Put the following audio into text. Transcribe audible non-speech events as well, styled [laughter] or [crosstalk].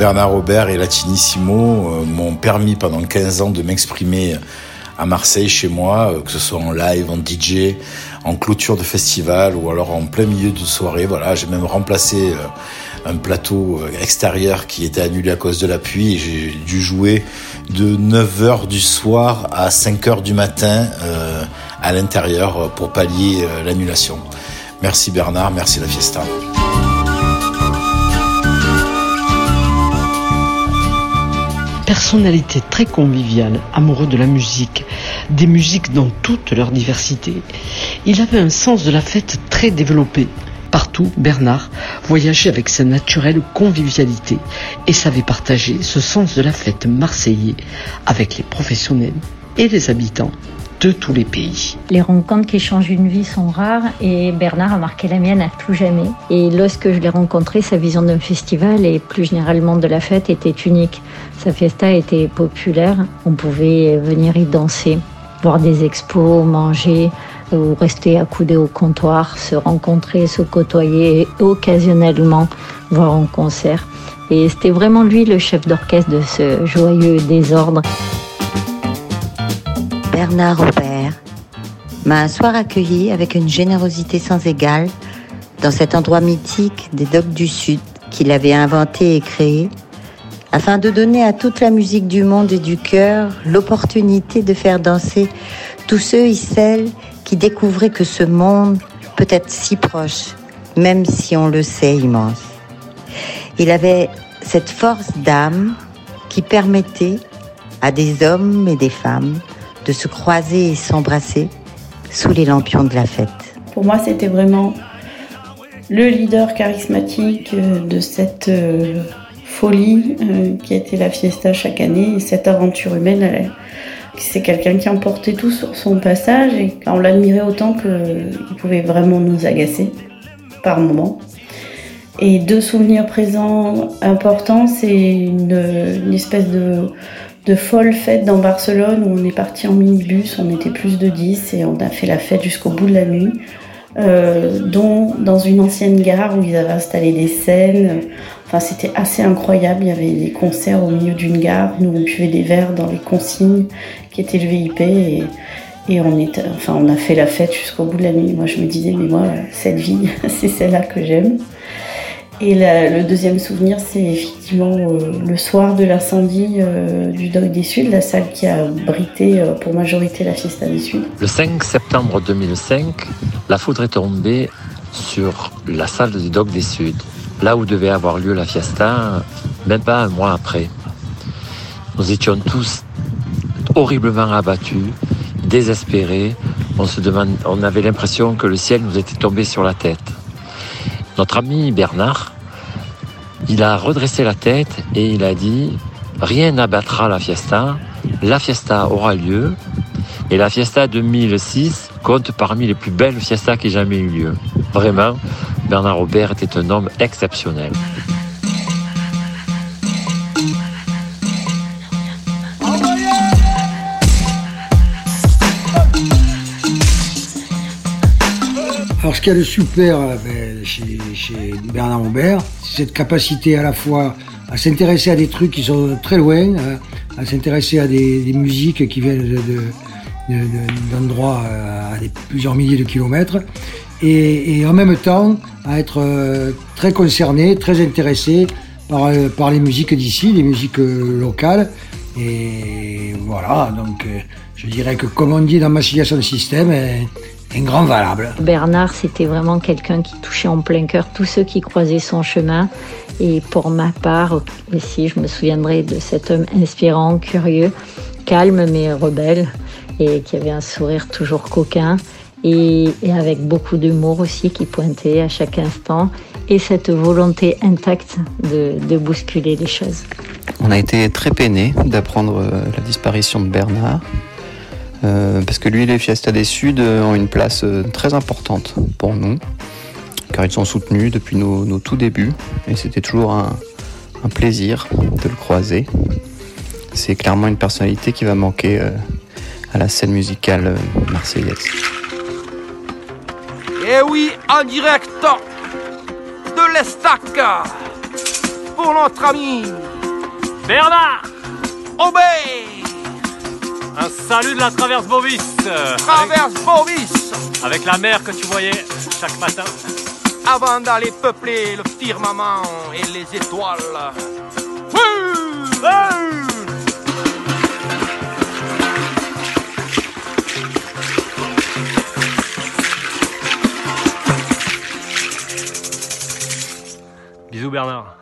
Bernard Robert et Latinissimo m'ont permis pendant 15 ans de m'exprimer à Marseille chez moi, que ce soit en live, en DJ, en clôture de festival ou alors en plein milieu de soirée. Voilà, j'ai même remplacé un plateau extérieur qui était annulé à cause de la pluie et j'ai dû jouer de 9h du soir à 5h du matin euh, à l'intérieur pour pallier euh, l'annulation. Merci Bernard, merci la fiesta. Personnalité très conviviale, amoureux de la musique, des musiques dans toute leur diversité, il avait un sens de la fête très développé. Partout, Bernard voyageait avec sa naturelle convivialité et savait partager ce sens de la fête marseillais avec les professionnels et les habitants de tous les pays. Les rencontres qui changent une vie sont rares et Bernard a marqué la mienne à tout jamais. Et lorsque je l'ai rencontré, sa vision d'un festival et plus généralement de la fête était unique. Sa fiesta était populaire, on pouvait venir y danser, voir des expos, manger, ou rester accoudés au comptoir, se rencontrer, se côtoyer occasionnellement voir un concert. Et c'était vraiment lui le chef d'orchestre de ce joyeux désordre. Bernard Robert m'a un soir accueilli avec une générosité sans égale dans cet endroit mythique des Docks du Sud qu'il avait inventé et créé afin de donner à toute la musique du monde et du cœur l'opportunité de faire danser tous ceux et celles qui découvrait que ce monde peut être si proche, même si on le sait immense. Il avait cette force d'âme qui permettait à des hommes et des femmes de se croiser et s'embrasser sous les lampions de la fête. Pour moi, c'était vraiment le leader charismatique euh, de cette euh, folie euh, qui été la fiesta chaque année et cette aventure humaine c'est quelqu'un qui emportait tout sur son passage et on l'admirait autant qu'il pouvait vraiment nous agacer par moments. Et deux souvenirs présents importants, c'est une, espèce de, folle fête dans Barcelone où on est parti en minibus, on était plus de 10 et on a fait la fête jusqu'au bout de la nuit. Euh, dont dans une ancienne gare où ils avaient installé des scènes. Enfin, c'était assez incroyable. Il y avait des concerts au milieu d'une gare. Nous, on buvait des verres dans les consignes qui étaient le VIP et, on, enfin, on a fait la fête jusqu'au bout de la nuit. Moi, je me disais, mais moi, cette vie, [laughs] c'est celle-là que j'aime. Et le deuxième souvenir, c'est effectivement euh, le soir de l'incendie euh, du Doc des Suds, la salle qui a abrité euh, pour majorité la Fiesta des Suds. Le 5 septembre 2005, la foudre est tombée sur la salle du Doc des Suds, là où devait avoir lieu la Fiesta, même pas un mois après. Nous étions tous horriblement abattus, désespérés. On, se demande, on avait l'impression que le ciel nous était tombé sur la tête. Notre ami Bernard, il a redressé la tête et il a dit Rien n'abattra la fiesta. La fiesta aura lieu. Et la fiesta 2006 compte parmi les plus belles fiestas qui aient jamais eu lieu. Vraiment, Bernard Robert était un homme exceptionnel. Ce qu'il y a de super euh, ben, chez, Bernard Robert, c'est cette capacité à la fois à s'intéresser à des trucs qui sont très loin, hein, à, s'intéresser à des, musiques qui viennent d'endroits euh, à plusieurs milliers de kilomètres, et, en même temps à être euh, très concerné, très intéressé par, les musiques d'ici, les musiques locales. Et voilà, donc je dirais que comme on dit dans Massilia son système, un grand valable. Bernard, c'était vraiment quelqu'un qui touchait en plein cœur tous ceux qui croisaient son chemin. Et pour ma part aussi, je me souviendrai de cet homme inspirant, curieux, calme mais rebelle, et qui avait un sourire toujours coquin, et, avec beaucoup d'humour aussi, qui pointait à chaque instant, et cette volonté intacte de, de bousculer les choses. On a été très peinés d'apprendre euh, la disparition de Bernard. Euh, parce que lui les Fiesta des Suds euh, ont une place euh, très importante pour nous, car ils sont soutenus depuis nos, tout débuts, et c'était toujours un, plaisir de le croiser. C'est clairement une personnalité qui va manquer à la scène musicale marseillaise. Et eh oui, en direct de l'Estac pour notre ami Bernard Obé Un salut de la traverse Bovis. Traverse Bovis. Avec la mer que tu voyais chaque matin. Avant d'aller peupler le firmament et les étoiles. Bisous Bernard